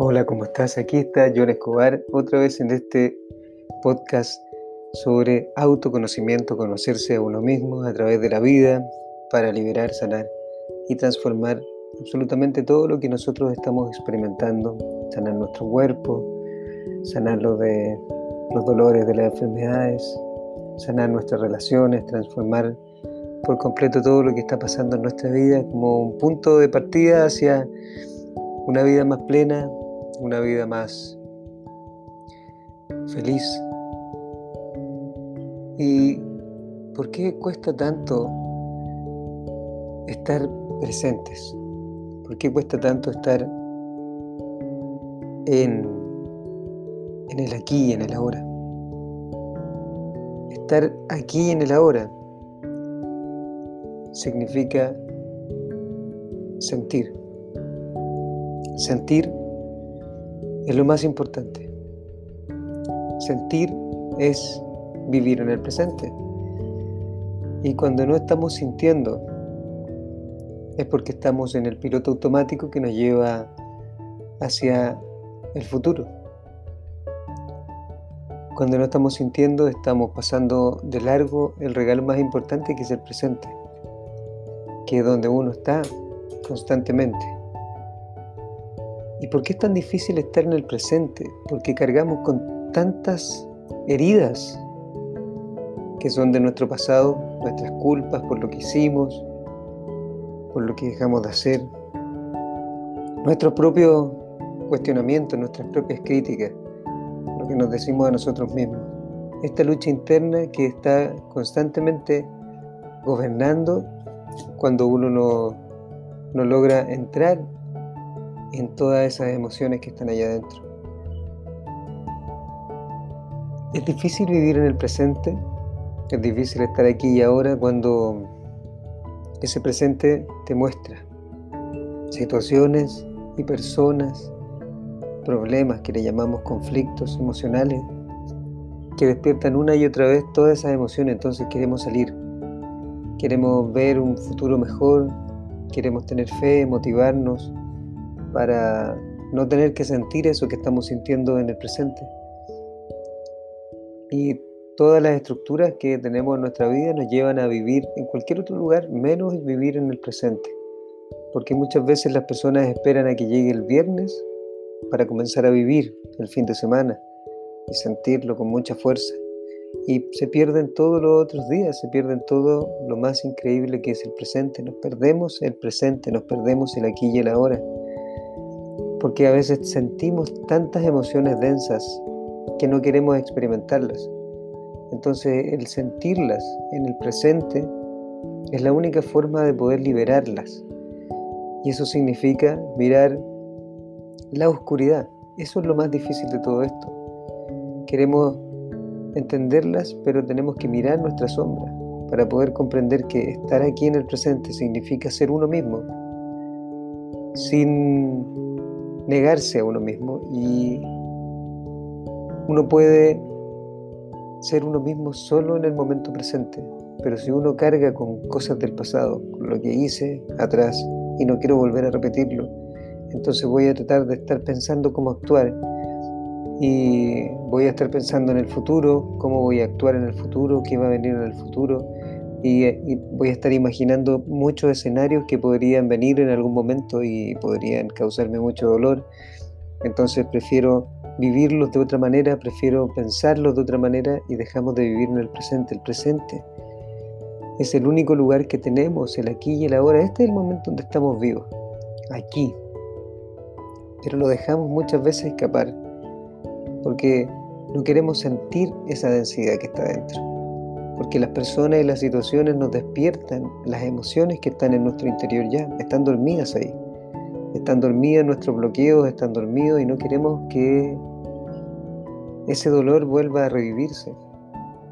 Hola, ¿cómo estás? Aquí está John Escobar, otra vez en este podcast sobre autoconocimiento, conocerse a uno mismo a través de la vida para liberar, sanar y transformar absolutamente todo lo que nosotros estamos experimentando, sanar nuestro cuerpo, sanarlo de los dolores de las enfermedades, sanar nuestras relaciones, transformar por completo todo lo que está pasando en nuestra vida como un punto de partida hacia una vida más plena, una vida más feliz. ¿Y por qué cuesta tanto estar presentes? ¿Por qué cuesta tanto estar en, en el aquí y en el ahora? Estar aquí en el ahora significa sentir. Sentir es lo más importante. Sentir es vivir en el presente. Y cuando no estamos sintiendo, es porque estamos en el piloto automático que nos lleva hacia el futuro. Cuando no estamos sintiendo, estamos pasando de largo el regalo más importante que es el presente, que es donde uno está constantemente. ¿Y por qué es tan difícil estar en el presente? Porque cargamos con tantas heridas que son de nuestro pasado, nuestras culpas por lo que hicimos, por lo que dejamos de hacer, nuestros propios cuestionamientos, nuestras propias críticas, lo que nos decimos a nosotros mismos. Esta lucha interna que está constantemente gobernando cuando uno no, no logra entrar en todas esas emociones que están allá adentro. Es difícil vivir en el presente, es difícil estar aquí y ahora cuando ese presente te muestra situaciones y personas, problemas que le llamamos conflictos emocionales, que despiertan una y otra vez todas esas emociones, entonces queremos salir, queremos ver un futuro mejor, queremos tener fe, motivarnos, para no tener que sentir eso que estamos sintiendo en el presente. Y todas las estructuras que tenemos en nuestra vida nos llevan a vivir en cualquier otro lugar menos vivir en el presente. Porque muchas veces las personas esperan a que llegue el viernes para comenzar a vivir el fin de semana y sentirlo con mucha fuerza. Y se pierden todos los otros días, se pierden todo lo más increíble que es el presente. Nos perdemos el presente, nos perdemos el aquí y el ahora porque a veces sentimos tantas emociones densas que no queremos experimentarlas. Entonces el sentirlas en el presente es la única forma de poder liberarlas. Y eso significa mirar la oscuridad. Eso es lo más difícil de todo esto. Queremos entenderlas, pero tenemos que mirar nuestra sombra para poder comprender que estar aquí en el presente significa ser uno mismo, sin negarse a uno mismo y uno puede ser uno mismo solo en el momento presente, pero si uno carga con cosas del pasado, con lo que hice atrás y no quiero volver a repetirlo, entonces voy a tratar de estar pensando cómo actuar. Y voy a estar pensando en el futuro, cómo voy a actuar en el futuro, qué va a venir en el futuro y, voy a estar imaginando muchos escenarios que podrían venir en algún momento y podrían causarme mucho dolor. Entonces prefiero vivirlos de otra manera, prefiero pensarlos de otra manera y dejamos de vivir en el presente. El presente es el único lugar que tenemos, el aquí y el ahora. Este es el momento donde estamos vivos, aquí. Pero lo dejamos muchas veces escapar porque no queremos sentir esa densidad que está dentro porque las personas y las situaciones nos despiertan las emociones que están en nuestro interior ya, están dormidas ahí. Están dormidas nuestros bloqueos, están dormidos y no queremos que ese dolor vuelva a revivirse.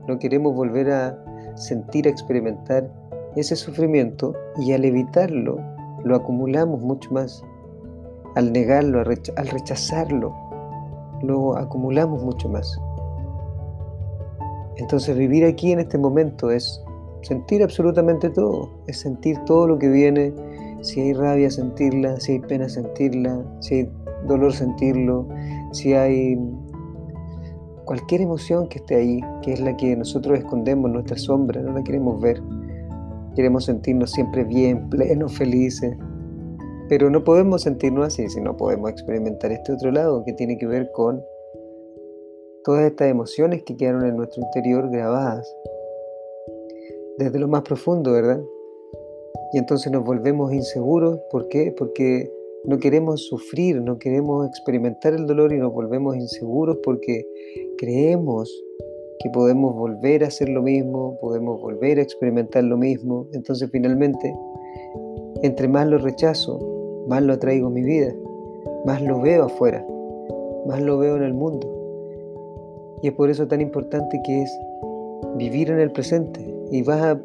No queremos volver a sentir, a experimentar ese sufrimiento y al evitarlo lo acumulamos mucho más. Al negarlo, al rechazarlo, lo acumulamos mucho más. Entonces vivir aquí en este momento es sentir absolutamente todo, es sentir todo lo que viene, si hay rabia sentirla, si hay pena sentirla, si hay dolor sentirlo, si hay cualquier emoción que esté ahí, que es la que nosotros escondemos, nuestra sombra, no la queremos ver. Queremos sentirnos siempre bien, plenos, felices. Pero no podemos sentirnos así si no podemos experimentar este otro lado que tiene que ver con todas estas emociones que quedaron en nuestro interior grabadas desde lo más profundo, ¿verdad? Y entonces nos volvemos inseguros. ¿Por qué? Porque no queremos sufrir, no queremos experimentar el dolor y nos volvemos inseguros porque creemos que podemos volver a hacer lo mismo, podemos volver a experimentar lo mismo. Entonces finalmente, entre más lo rechazo, más lo atraigo a mi vida, más lo veo afuera, más lo veo en el mundo. Y es por eso tan importante que es vivir en el presente y vas a,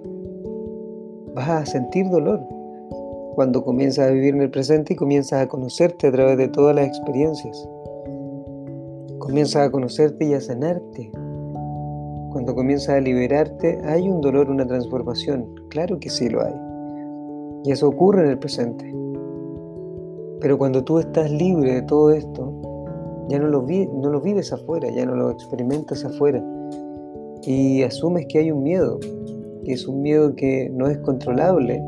vas a sentir dolor, cuando comienzas a vivir en el presente y comienzas a conocerte a través de todas las experiencias. Comienzas a conocerte y a sanarte. Cuando comienzas a liberarte, hay un dolor, una transformación. Claro que sí lo hay. Y eso ocurre en el presente. Pero cuando tú estás libre de todo esto, ya no lo, no lo vives afuera, ya no lo experimentas afuera. Y asumes que hay un miedo, que es un miedo que no es controlable,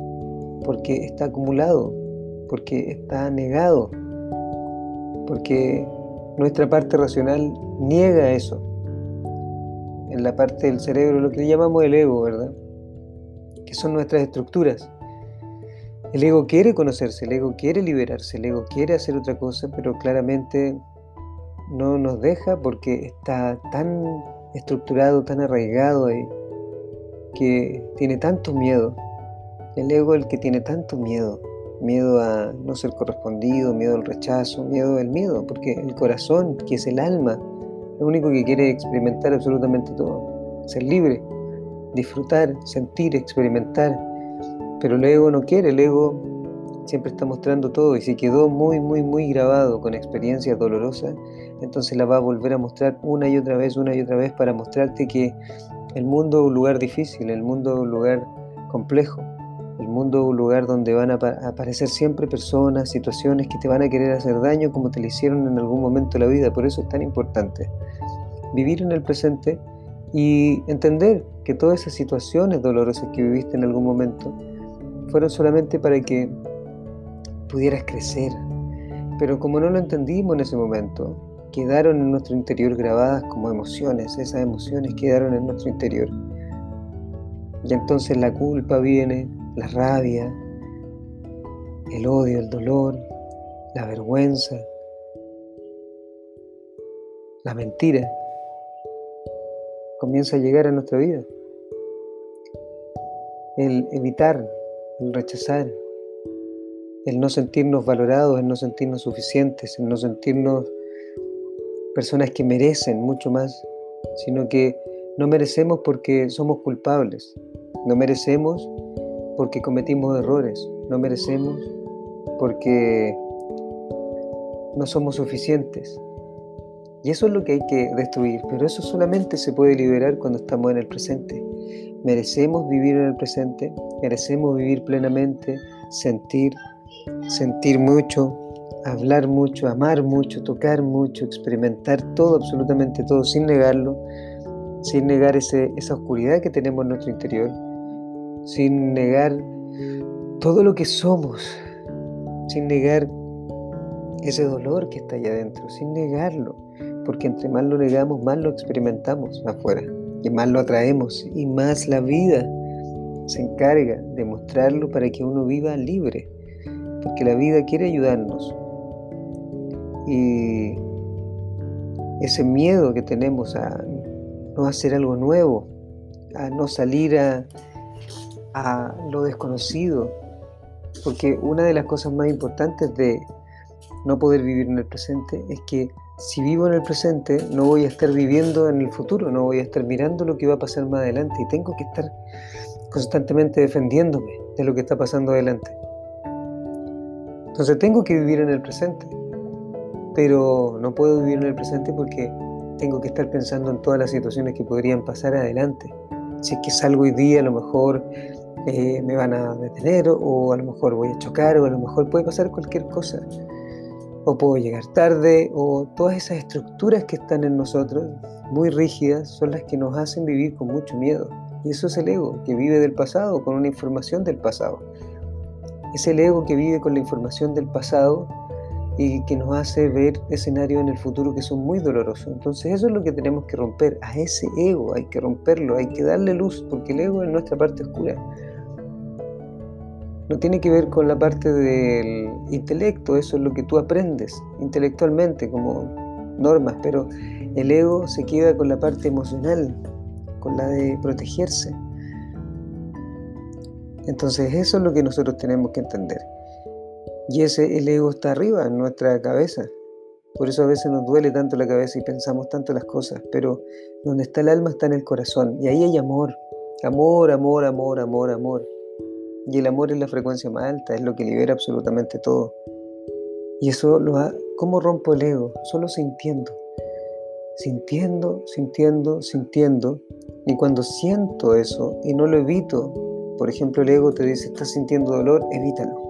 porque está acumulado, porque está negado, porque nuestra parte racional niega eso. En la parte del cerebro, lo que llamamos el ego, ¿verdad? Que son nuestras estructuras. El ego quiere conocerse, el ego quiere liberarse, el ego quiere hacer otra cosa, pero claramente no nos deja porque está tan estructurado, tan arraigado ahí, que tiene tanto miedo. El ego el que tiene tanto miedo, miedo a no ser correspondido, miedo al rechazo, miedo al miedo, porque el corazón, que es el alma, lo único que quiere experimentar absolutamente todo, ser libre, disfrutar, sentir, experimentar, pero el ego no quiere, el ego siempre está mostrando todo y si quedó muy, muy, muy grabado con experiencias dolorosas, entonces la va a volver a mostrar una y otra vez, una y otra vez para mostrarte que el mundo es un lugar difícil, el mundo es un lugar complejo, el mundo es un lugar donde van a aparecer siempre personas, situaciones que te van a querer hacer daño como te lo hicieron en algún momento de la vida. Por eso es tan importante vivir en el presente y entender que todas esas situaciones dolorosas que viviste en algún momento fueron solamente para que pudieras crecer. Pero como no lo entendimos en ese momento, quedaron en nuestro interior grabadas como emociones, esas emociones quedaron en nuestro interior. Y entonces la culpa viene, la rabia, el odio, el dolor, la vergüenza, la mentira, comienza a llegar a nuestra vida. El evitar, el rechazar, el no sentirnos valorados, el no sentirnos suficientes, el no sentirnos personas que merecen mucho más, sino que no merecemos porque somos culpables, no merecemos porque cometimos errores, no merecemos porque no somos suficientes. Y eso es lo que hay que destruir, pero eso solamente se puede liberar cuando estamos en el presente. Merecemos vivir en el presente, merecemos vivir plenamente, sentir, sentir mucho, hablar mucho, amar mucho, tocar mucho, experimentar todo, absolutamente todo, sin negarlo, sin negar esa oscuridad que tenemos en nuestro interior, sin negar todo lo que somos, sin negar ese dolor que está allá adentro, sin negarlo, porque entre más lo negamos, más lo experimentamos afuera, y más lo atraemos, y más la vida se encarga de mostrarlo para que uno viva libre, porque la vida quiere ayudarnos. Y ese miedo que tenemos a no hacer algo nuevo, a no salir a, lo desconocido, porque una de las cosas más importantes de no poder vivir en el presente es que si vivo en el presente no voy a estar viviendo en el futuro, no voy a estar mirando lo que va a pasar más adelante y tengo que estar constantemente defendiéndome de lo que está pasando adelante. Entonces tengo que vivir en el presente, pero no puedo vivir en el presente porque tengo que estar pensando en todas las situaciones que podrían pasar adelante. Si es que salgo hoy día, a lo mejor eh, me van a detener o a lo mejor voy a chocar o a lo mejor puede pasar cualquier cosa. o puedo llegar tarde, o todas esas estructuras que están en nosotros, muy rígidas, son las que nos hacen vivir con mucho miedo. Y eso es el ego, que vive del pasado, con una información del pasado. Es el ego que vive con la información del pasado y que nos hace ver escenarios en el futuro que son muy dolorosos. Entonces eso es lo que tenemos que romper, a ese ego hay que romperlo, hay que darle luz, porque el ego es nuestra parte oscura. No tiene que ver con la parte del intelecto, eso es lo que tú aprendes intelectualmente como normas, pero el ego se queda con la parte emocional, con la de protegerse. Entonces eso es lo que nosotros tenemos que entender. Y ese, el ego está arriba en nuestra cabeza. Por eso a veces nos duele tanto la cabeza y pensamos tanto las cosas. Pero donde está el alma está en el corazón. Y ahí hay amor. Amor, amor, amor, amor, amor. Y el amor es la frecuencia más alta, es lo que libera absolutamente todo. Y eso lo ha, ¿cómo rompo el ego? Solo sintiendo. Sintiendo, sintiendo, sintiendo. Y cuando siento eso y no lo evito, por ejemplo el ego te dice, estás sintiendo dolor, evítalo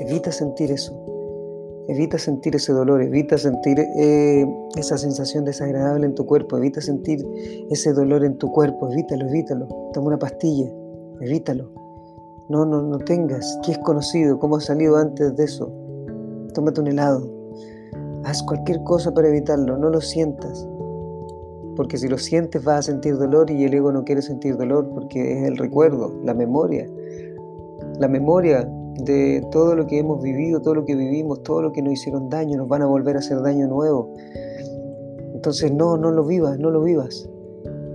Evita sentir eso. Evita sentir ese dolor, evita sentir eh, esa sensación desagradable en tu cuerpo, evita sentir ese dolor en tu cuerpo, evítalo, evítalo. Toma una pastilla, evítalo. No, no, no tengas. ¿Qué es conocido? ¿Cómo has salido antes de eso? Tómate un helado. Haz cualquier cosa para evitarlo, no lo sientas. Porque si lo sientes vas a sentir dolor y el ego no quiere sentir dolor porque es el recuerdo, la memoria. La memoria de todo lo que hemos vivido, todo lo que vivimos, todo lo que nos hicieron daño, nos van a volver a hacer daño nuevo. Entonces no, no lo vivas, no lo vivas.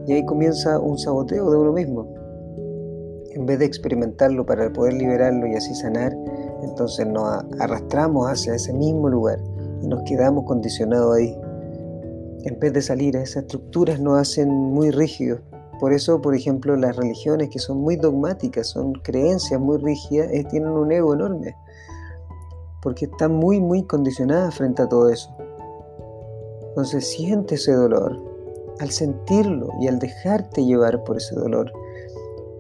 Y ahí comienza un saboteo de uno mismo. En vez de experimentarlo para poder liberarlo y así sanar, entonces nos arrastramos hacia ese mismo lugar y nos quedamos condicionados ahí. En vez de salir a esas estructuras nos hacen muy rígidos por eso, por ejemplo, las religiones que son muy dogmáticas, son creencias muy rígidas, eh, tienen un ego enorme, porque están muy, muy condicionadas frente a todo eso. Entonces siente ese dolor. Al sentirlo y al dejarte llevar por ese dolor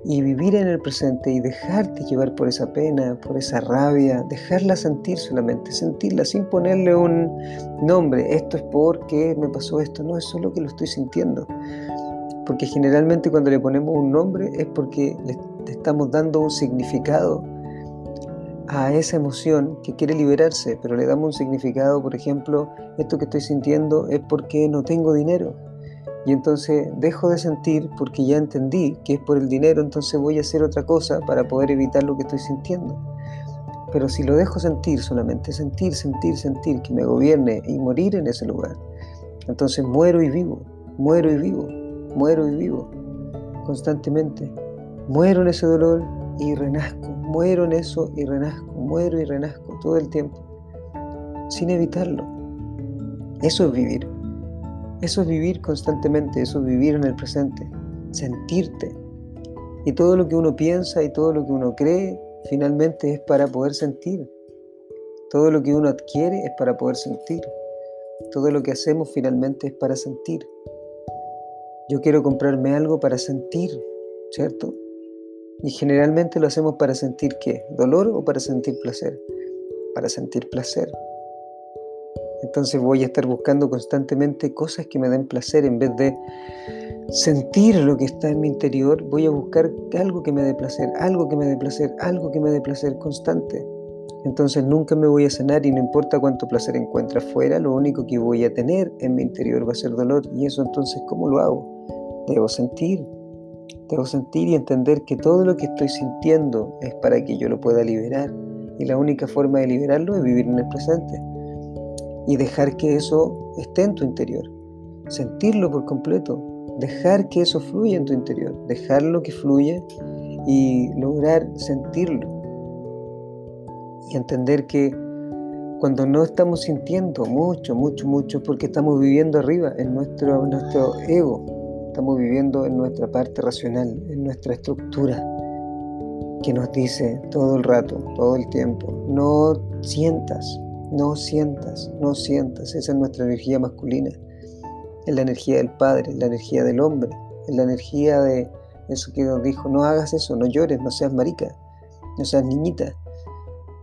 y vivir en el presente y dejarte llevar por esa pena, por esa rabia, dejarla sentir solamente, sentirla sin ponerle un nombre, esto es porque me pasó esto, no, es solo que lo estoy sintiendo. Porque generalmente cuando le ponemos un nombre es porque le estamos dando un significado a esa emoción que quiere liberarse, pero le damos un significado, por ejemplo, esto que estoy sintiendo es porque no tengo dinero. Y entonces dejo de sentir porque ya entendí que es por el dinero, entonces voy a hacer otra cosa para poder evitar lo que estoy sintiendo. Pero si lo dejo sentir solamente, sentir, sentir, sentir, que me gobierne y morir en ese lugar, entonces muero y vivo, muero y vivo muero y vivo constantemente. Muero en ese dolor y renazco, muero en eso y renazco, muero y renazco todo el tiempo, sin evitarlo. Eso es vivir. Eso es vivir constantemente, eso es vivir en el presente, sentirte. Y todo lo que uno piensa y todo lo que uno cree finalmente es para poder sentir. Todo lo que uno adquiere es para poder sentir. Todo lo que hacemos finalmente es para sentir. Yo quiero comprarme algo para sentir, ¿cierto? Y generalmente lo hacemos para sentir qué? ¿Dolor o para sentir placer? Para sentir placer. Entonces voy a estar buscando constantemente cosas que me den placer en vez de sentir lo que está en mi interior. Voy a buscar algo que me dé placer, algo que me dé placer, algo que me dé placer constante. Entonces nunca me voy a sanar y no importa cuánto placer encuentre afuera, lo único que voy a tener en mi interior va a ser dolor. Y eso entonces, ¿cómo lo hago? Debo sentir, debo sentir y entender que todo lo que estoy sintiendo es para que yo lo pueda liberar. Y la única forma de liberarlo es vivir en el presente y dejar que eso esté en tu interior. Sentirlo por completo, dejar que eso fluya en tu interior, dejarlo que fluya y lograr sentirlo. Y entender que cuando no estamos sintiendo mucho, mucho, mucho, porque estamos viviendo arriba en nuestro, nuestro ego, estamos viviendo en nuestra parte racional, en nuestra estructura, que nos dice todo el rato, todo el tiempo, no sientas, no sientas, no sientas, esa es nuestra energía masculina, es la energía del padre, es la energía del hombre, es la energía de eso que nos dijo, no hagas eso, no llores, no seas marica, no seas niñita,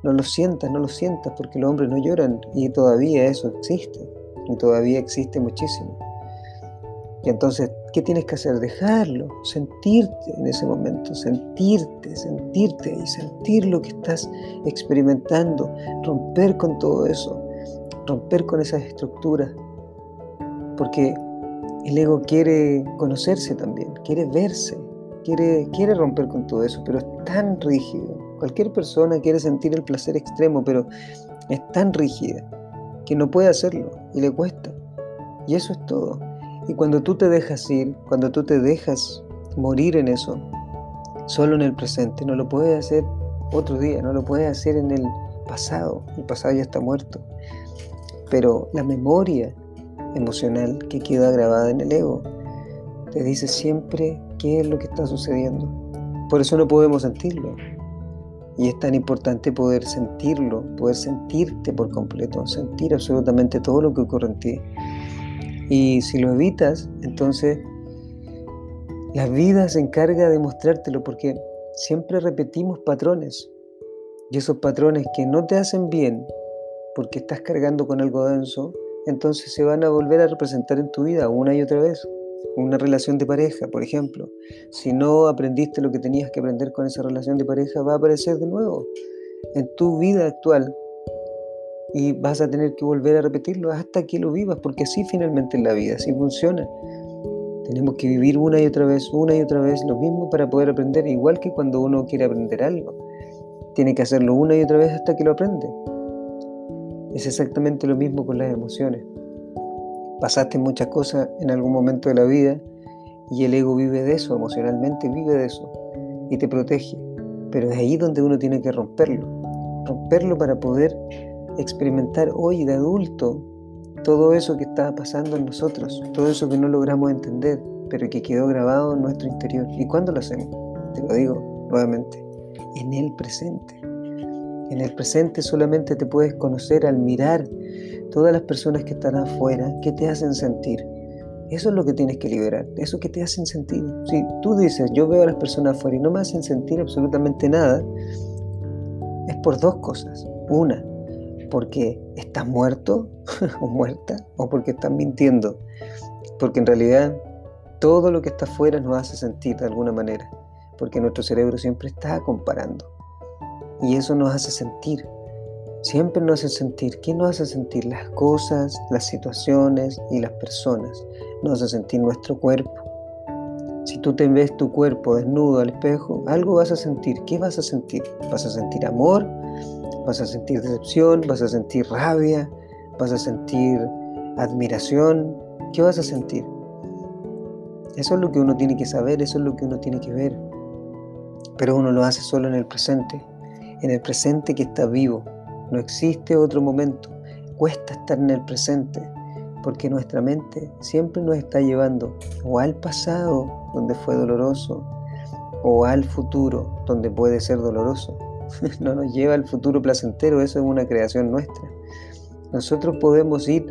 no lo sientas, no lo sientas, porque los hombres no lloran y todavía eso existe, y todavía existe muchísimo. Y entonces, ¿qué tienes que hacer? Dejarlo, sentirte en ese momento, sentirte, sentirte y sentir lo que estás experimentando, romper con todo eso, romper con esas estructuras, porque el ego quiere conocerse también, quiere verse, quiere, quiere romper con todo eso, pero es tan rígido. Cualquier persona quiere sentir el placer extremo, pero es tan rígida que no puede hacerlo y le cuesta. Y eso es todo. Y cuando tú te dejas ir, cuando tú te dejas morir en eso, solo en el presente, no lo puedes hacer otro día, no lo puedes hacer en el pasado. El pasado ya está muerto. Pero la memoria emocional que queda grabada en el ego te dice siempre qué es lo que está sucediendo. Por eso no podemos sentirlo. Y es tan importante poder sentirlo, poder sentirte por completo, sentir absolutamente todo lo que ocurre en ti. Y si lo evitas, entonces la vida se encarga de mostrártelo porque siempre repetimos patrones. Y esos patrones que no te hacen bien porque estás cargando con algo denso, entonces se van a volver a representar en tu vida una y otra vez. Una relación de pareja, por ejemplo. Si no aprendiste lo que tenías que aprender con esa relación de pareja, va a aparecer de nuevo en tu vida actual y vas a tener que volver a repetirlo hasta que lo vivas, porque así finalmente es la vida, así funciona. Tenemos que vivir una y otra vez, una y otra vez lo mismo para poder aprender, igual que cuando uno quiere aprender algo. Tiene que hacerlo una y otra vez hasta que lo aprende. Es exactamente lo mismo con las emociones. Pasaste muchas cosas en algún momento de la vida y el ego vive de eso, emocionalmente vive de eso y te protege. Pero es ahí donde uno tiene que romperlo. Romperlo para poder experimentar hoy de adulto todo eso que estaba pasando en nosotros, todo eso que no logramos entender, pero que quedó grabado en nuestro interior. ¿Y cuándo lo hacemos? Te lo digo nuevamente, en el presente. En el presente solamente te puedes conocer al mirar todas las personas que están afuera, que te hacen sentir. Eso es lo que tienes que liberar, eso que te hacen sentir. Si tú dices, yo veo a las personas afuera y no me hacen sentir absolutamente nada, es por dos cosas. Una, porque estás muerto o muerta o porque estás mintiendo. Porque en realidad todo lo que está afuera nos hace sentir de alguna manera. Porque nuestro cerebro siempre está comparando. Y eso nos hace sentir. Siempre nos hace sentir. ¿Qué nos hace sentir? Las cosas, las situaciones y las personas. Nos hace sentir nuestro cuerpo. Si tú te ves tu cuerpo desnudo al espejo, algo vas a sentir. ¿Qué vas a sentir? ¿Vas a sentir amor? Vas a sentir decepción, vas a sentir rabia, vas a sentir admiración. ¿Qué vas a sentir? Eso es lo que uno tiene que saber, eso es lo que uno tiene que ver. Pero uno lo hace solo en el presente, en el presente que está vivo. No existe otro momento. Cuesta estar en el presente, porque nuestra mente siempre nos está llevando o al pasado, donde fue doloroso, o al futuro, donde puede ser doloroso. no nos lleva al futuro placentero, eso es una creación nuestra. Nosotros podemos ir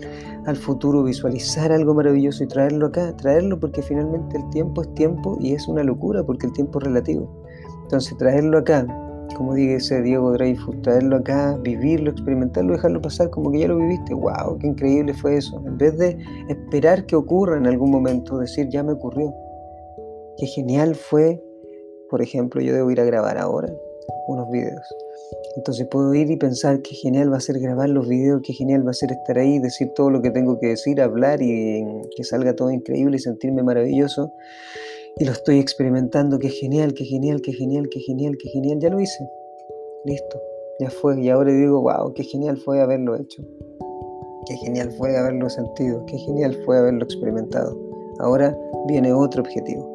al futuro, visualizar algo maravilloso y traerlo acá, traerlo porque finalmente el tiempo es tiempo y es una locura porque el tiempo es relativo. Entonces traerlo acá, como dice Diego Dreyfus, traerlo acá, vivirlo, experimentarlo, dejarlo pasar como que ya lo viviste, wow, qué increíble fue eso. En vez de esperar que ocurra en algún momento, decir ya me ocurrió. Qué genial fue, por ejemplo, yo debo ir a grabar ahora, unos videos. Entonces puedo ir y pensar qué genial va a ser grabar los videos, qué genial va a ser estar ahí, decir todo lo que tengo que decir, hablar y que salga todo increíble y sentirme maravilloso. Y lo estoy experimentando, qué genial, qué genial, qué genial, qué genial, qué genial. Ya lo hice. Listo, ya fue. Y ahora digo, wow, qué genial fue haberlo hecho. Qué genial fue haberlo sentido, qué genial fue haberlo experimentado. Ahora viene otro objetivo.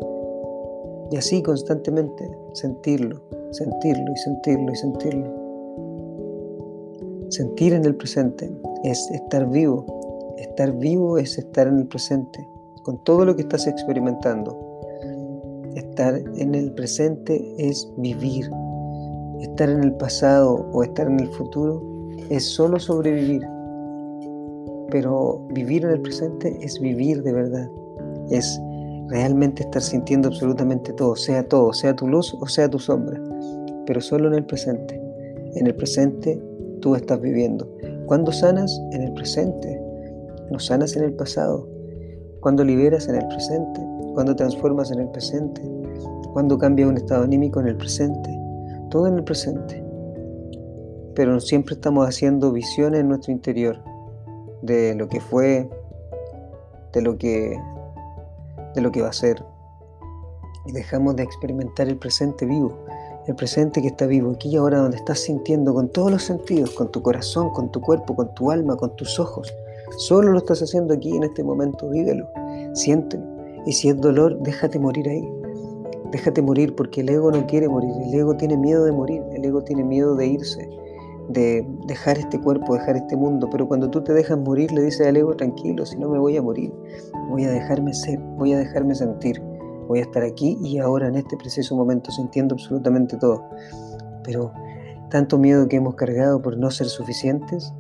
Y así constantemente sentirlo, sentirlo y sentirlo y sentirlo. Sentir en el presente es estar vivo. Estar vivo es estar en el presente, con todo lo que estás experimentando. Estar en el presente es vivir. Estar en el pasado o estar en el futuro es solo sobrevivir. Pero vivir en el presente es vivir de verdad. Es realmente estar sintiendo absolutamente todo, sea todo, sea tu luz o sea tu sombra, pero solo en el presente. En el presente tú estás viviendo. Cuando sanas? En el presente. No sanas en el pasado. Cuando liberas? En el presente. Cuando transformas? En el presente. Cuando cambias un estado anímico? En el presente. Todo en el presente. Pero siempre estamos haciendo visiones en nuestro interior de lo que fue, de lo que, de lo que va a ser. Y dejamos de experimentar el presente vivo, el presente que está vivo, aquí y ahora donde estás sintiendo con todos los sentidos, con tu corazón, con tu cuerpo, con tu alma, con tus ojos. Solo lo estás haciendo aquí en este momento, vívelo, siéntelo. Y si es dolor, déjate morir ahí. Déjate morir porque el ego no quiere morir, el ego tiene miedo de morir, el ego tiene miedo de irse, de dejar este cuerpo, dejar este mundo, pero cuando tú te dejas morir le dices al ego, tranquilo, si no me voy a morir, voy a dejarme ser, voy a dejarme sentir, voy a estar aquí y ahora en este preciso momento sintiendo absolutamente todo. Pero tanto miedo que hemos cargado por no ser suficientes,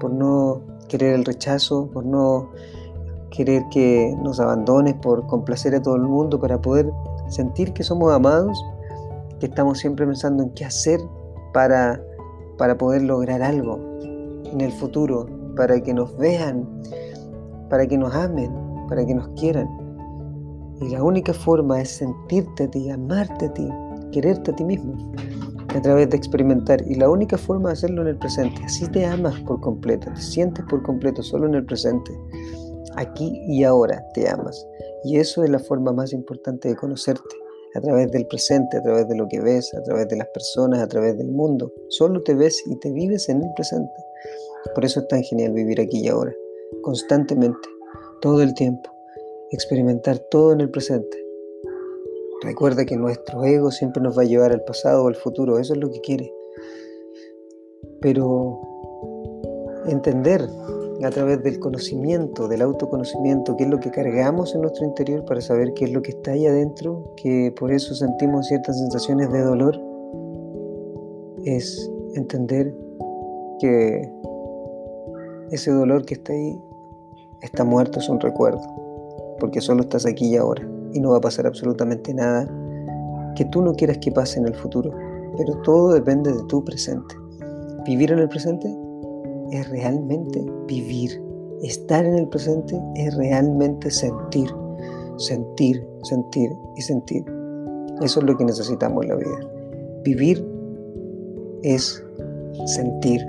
por no querer el rechazo, por no querer que nos abandones, por complacer a todo el mundo para poder sentir que somos amados, que estamos siempre pensando en qué hacer para para poder lograr algo en el futuro, para que nos vean, para que nos amen, para que nos quieran. Y la única forma es sentirte a ti, amarte a ti, quererte a ti mismo, a través de experimentar. Y la única forma de hacerlo en el presente. Así te amas por completo, te sientes por completo, solo en el presente. Aquí y ahora te amas. Y eso es la forma más importante de conocerte a través del presente, a través de lo que ves, a través de las personas, a través del mundo. Solo te ves y te vives en el presente. Por eso es tan genial vivir aquí y ahora, constantemente, todo el tiempo, experimentar todo en el presente. Recuerda que nuestro ego siempre nos va a llevar al pasado o al futuro, eso es lo que quiere. Pero entender a través del conocimiento, del autoconocimiento, qué es lo que cargamos en nuestro interior para saber qué es lo que está ahí adentro, que por eso sentimos ciertas sensaciones de dolor, es entender que ese dolor que está ahí está muerto, es un recuerdo, porque solo estás aquí y ahora y no va a pasar absolutamente nada que tú no quieras que pase en el futuro, pero todo depende de tu presente. Vivir en el presente es realmente vivir. Estar en el presente es realmente sentir, sentir, sentir y sentir. Eso es lo que necesitamos en la vida. Vivir es sentir,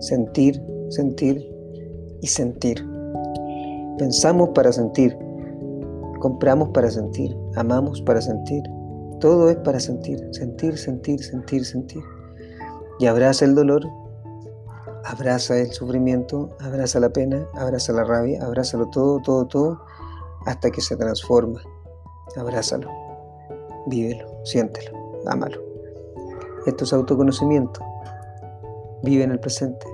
sentir, sentir y sentir. Pensamos para sentir, compramos para sentir, amamos para sentir. Todo es para sentir, sentir, sentir, sentir, sentir. Y abraza el dolor abraza el sufrimiento, abraza la pena, abraza la rabia, abrázalo todo, todo, todo, hasta que se transforma. Abrázalo, vívelo, siéntelo, ámalo. Esto es autoconocimiento. Vive en el presente.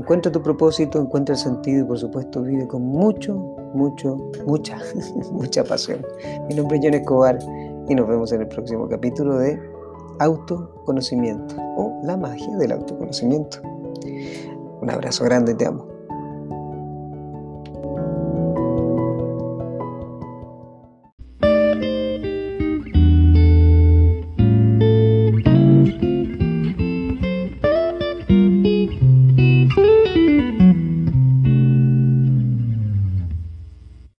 Encuentra tu propósito, encuentra el sentido y por supuesto vive con mucho, mucho, mucha, mucha pasión. Mi nombre es John Escobar y nos vemos en el próximo capítulo de autoconocimiento o la magia del autoconocimiento. Un abrazo grande, te amo.